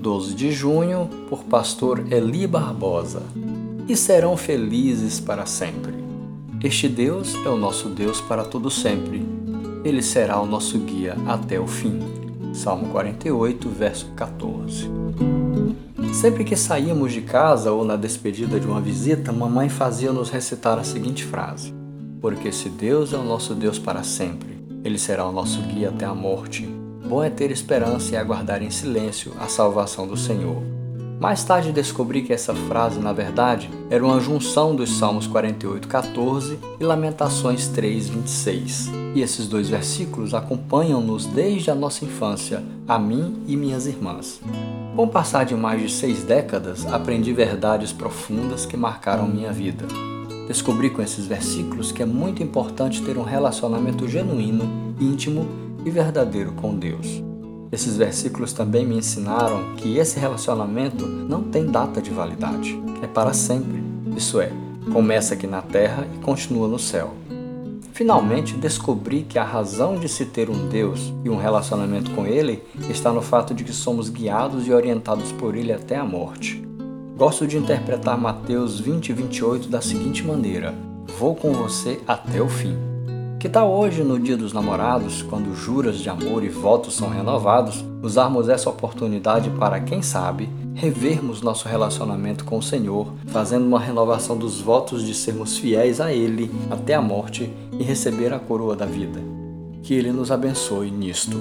12 de junho, por pastor Eli Barbosa. E serão felizes para sempre. Este Deus é o nosso Deus para todo sempre. Ele será o nosso guia até o fim. Salmo 48, verso 14. Sempre que saíamos de casa ou na despedida de uma visita, mamãe fazia-nos recitar a seguinte frase: Porque se Deus é o nosso Deus para sempre, Ele será o nosso guia até a morte. Bom é ter esperança e aguardar em silêncio a salvação do Senhor. Mais tarde descobri que essa frase, na verdade, era uma junção dos Salmos 48:14 e Lamentações 3:26. E esses dois versículos acompanham-nos desde a nossa infância, a mim e minhas irmãs. Com o passar de mais de seis décadas, aprendi verdades profundas que marcaram minha vida. Descobri com esses versículos que é muito importante ter um relacionamento genuíno, íntimo e verdadeiro com Deus. Esses versículos também me ensinaram que esse relacionamento não tem data de validade, é para sempre. Isso é, começa aqui na terra e continua no céu. Finalmente descobri que a razão de se ter um Deus e um relacionamento com Ele está no fato de que somos guiados e orientados por Ele até a morte. Gosto de interpretar Mateus 20 e 28 da seguinte maneira: Vou com você até o fim. Que tal hoje, no Dia dos Namorados, quando juras de amor e votos são renovados, usarmos essa oportunidade para, quem sabe, revermos nosso relacionamento com o Senhor, fazendo uma renovação dos votos de sermos fiéis a Ele até a morte e receber a coroa da vida. Que Ele nos abençoe nisto.